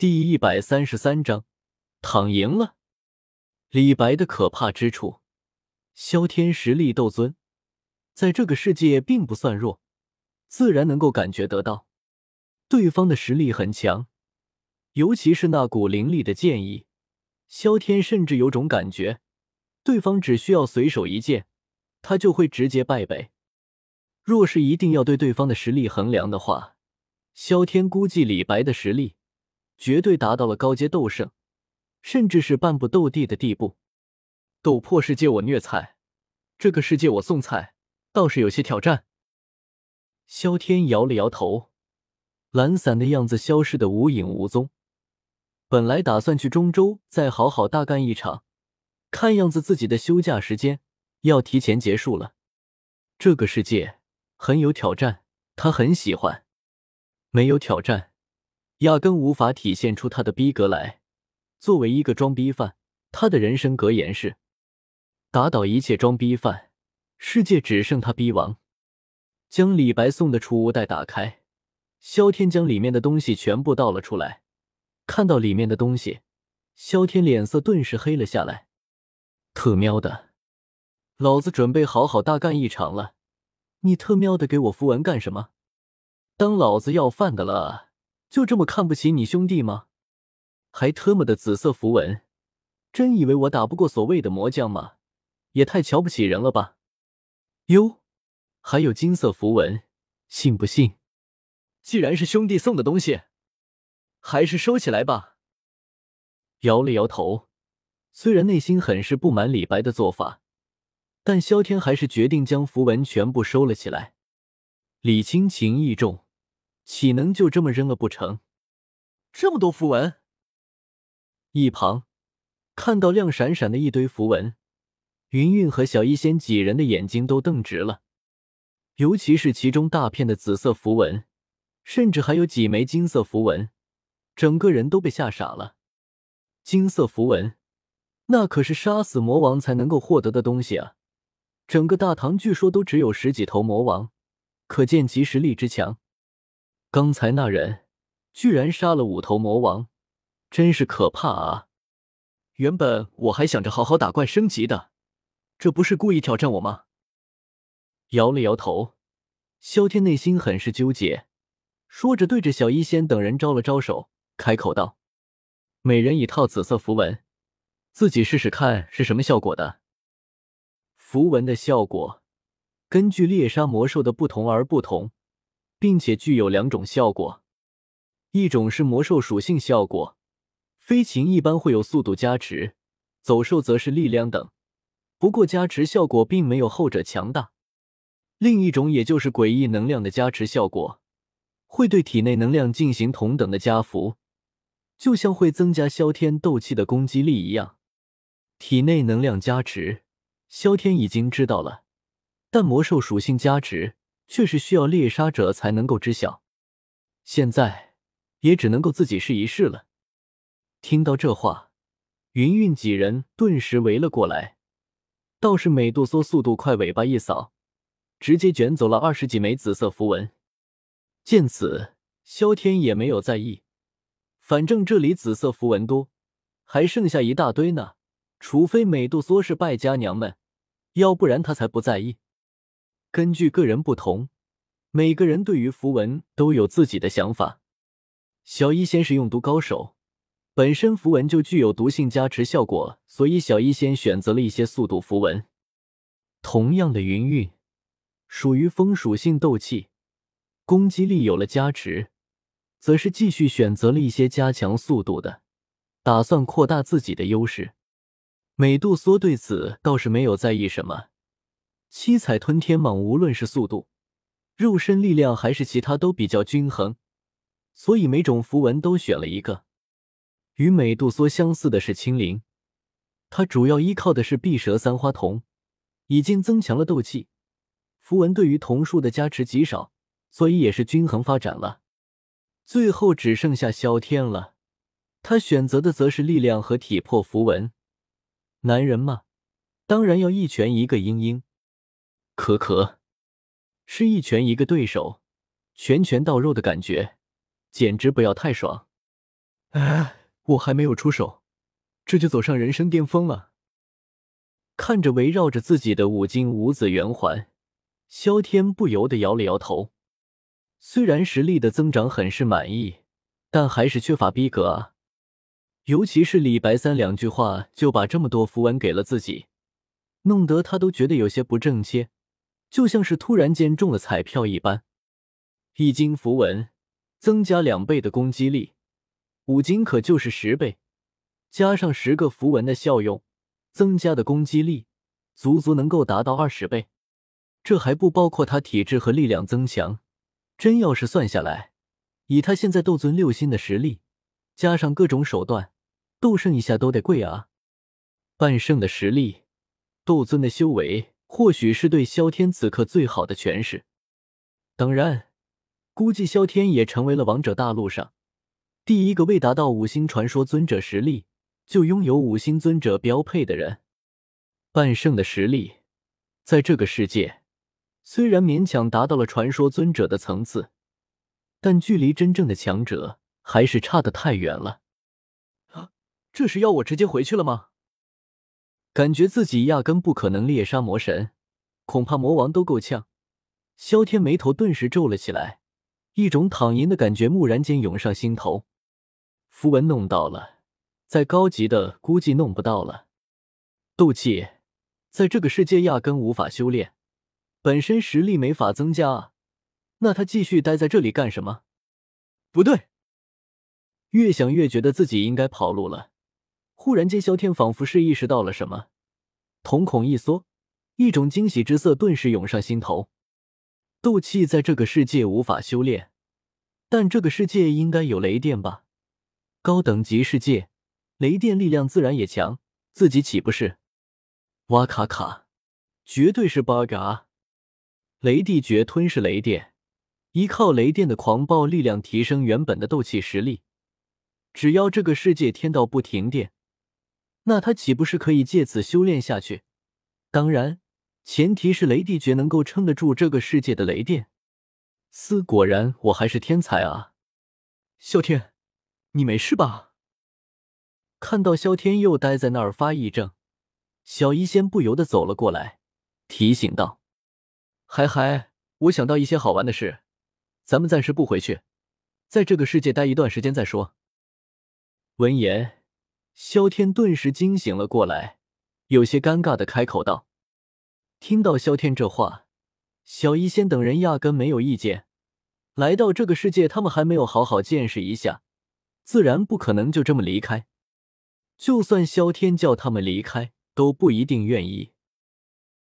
第一百三十三章，躺赢了。李白的可怕之处，萧天实力斗尊，在这个世界并不算弱，自然能够感觉得到，对方的实力很强，尤其是那股凌厉的剑意，萧天甚至有种感觉，对方只需要随手一剑，他就会直接败北。若是一定要对对方的实力衡量的话，萧天估计李白的实力。绝对达到了高阶斗圣，甚至是半步斗帝的地步。斗破世界我虐菜，这个世界我送菜，倒是有些挑战。萧天摇了摇头，懒散的样子消失的无影无踪。本来打算去中州再好好大干一场，看样子自己的休假时间要提前结束了。这个世界很有挑战，他很喜欢。没有挑战。压根无法体现出他的逼格来。作为一个装逼犯，他的人生格言是：打倒一切装逼犯，世界只剩他逼王。将李白送的储物袋打开，萧天将里面的东西全部倒了出来。看到里面的东西，萧天脸色顿时黑了下来。特喵的，老子准备好好大干一场了，你特喵的给我符文干什么？当老子要饭的了？就这么看不起你兄弟吗？还特么的紫色符文，真以为我打不过所谓的魔将吗？也太瞧不起人了吧！哟，还有金色符文，信不信？既然是兄弟送的东西，还是收起来吧。摇了摇头，虽然内心很是不满李白的做法，但萧天还是决定将符文全部收了起来。礼轻情意重。岂能就这么扔了不成？这么多符文，一旁看到亮闪闪的一堆符文，云云和小医仙几人的眼睛都瞪直了。尤其是其中大片的紫色符文，甚至还有几枚金色符文，整个人都被吓傻了。金色符文，那可是杀死魔王才能够获得的东西啊！整个大唐据说都只有十几头魔王，可见其实力之强。刚才那人居然杀了五头魔王，真是可怕啊！原本我还想着好好打怪升级的，这不是故意挑战我吗？摇了摇头，萧天内心很是纠结，说着对着小医仙等人招了招手，开口道：“每人一套紫色符文，自己试试看是什么效果的。符文的效果根据猎杀魔兽的不同而不同。”并且具有两种效果，一种是魔兽属性效果，飞禽一般会有速度加持，走兽则是力量等。不过加持效果并没有后者强大。另一种也就是诡异能量的加持效果，会对体内能量进行同等的加幅，就像会增加萧天斗气的攻击力一样。体内能量加持，萧天已经知道了，但魔兽属性加持。却是需要猎杀者才能够知晓，现在也只能够自己试一试了。听到这话，云云几人顿时围了过来。倒是美杜莎速度快，尾巴一扫，直接卷走了二十几枚紫色符文。见此，萧天也没有在意，反正这里紫色符文多，还剩下一大堆呢。除非美杜莎是败家娘们，要不然他才不在意。根据个人不同，每个人对于符文都有自己的想法。小医仙是用毒高手，本身符文就具有毒性加持效果，所以小医仙选择了一些速度符文。同样的云韵，属于风属性斗气，攻击力有了加持，则是继续选择了一些加强速度的，打算扩大自己的优势。美杜莎对此倒是没有在意什么。七彩吞天蟒无论是速度、肉身力量还是其他都比较均衡，所以每种符文都选了一个。与美杜莎相似的是青灵，它主要依靠的是碧蛇三花瞳，已经增强了斗气。符文对于瞳术的加持极少，所以也是均衡发展了。最后只剩下萧天了，他选择的则是力量和体魄符文。男人嘛，当然要一拳一个嘤嘤。可可，是一拳一个对手，拳拳到肉的感觉，简直不要太爽。哎，我还没有出手，这就走上人生巅峰了。看着围绕着自己的五金五子圆环，萧天不由得摇了摇头。虽然实力的增长很是满意，但还是缺乏逼格啊。尤其是李白三两句话就把这么多符文给了自己，弄得他都觉得有些不正切，就像是突然间中了彩票一般。一金符文增加两倍的攻击力，五金可就是十倍，加上十个符文的效用，增加的攻击力足足能够达到二十倍。这还不包括他体质和力量增强。真要是算下来，以他现在斗尊六星的实力，加上各种手段，斗圣一下都得跪啊！半圣的实力，斗尊的修为，或许是对萧天此刻最好的诠释。当然，估计萧天也成为了王者大陆上第一个未达到五星传说尊者实力就拥有五星尊者标配的人。半圣的实力，在这个世界。虽然勉强达到了传说尊者的层次，但距离真正的强者还是差得太远了。啊，这是要我直接回去了吗？感觉自己压根不可能猎杀魔神，恐怕魔王都够呛。萧天眉头顿时皱了起来，一种躺赢的感觉蓦然间涌上心头。符文弄到了，再高级的估计弄不到了。斗气在这个世界压根无法修炼。本身实力没法增加，那他继续待在这里干什么？不对，越想越觉得自己应该跑路了。忽然间，萧天仿佛是意识到了什么，瞳孔一缩，一种惊喜之色顿时涌上心头。斗气在这个世界无法修炼，但这个世界应该有雷电吧？高等级世界，雷电力量自然也强，自己岂不是？哇卡卡，绝对是 bug 啊！雷帝诀吞噬雷电，依靠雷电的狂暴力量提升原本的斗气实力。只要这个世界天道不停电，那他岂不是可以借此修炼下去？当然，前提是雷帝诀能够撑得住这个世界的雷电。斯果然，我还是天才啊！萧天，你没事吧？看到萧天又待在那儿发癔症，小医仙不由得走了过来，提醒道。嗨嗨，我想到一些好玩的事，咱们暂时不回去，在这个世界待一段时间再说。闻言，萧天顿时惊醒了过来，有些尴尬的开口道：“听到萧天这话，小医仙等人压根没有意见。来到这个世界，他们还没有好好见识一下，自然不可能就这么离开。就算萧天叫他们离开，都不一定愿意。”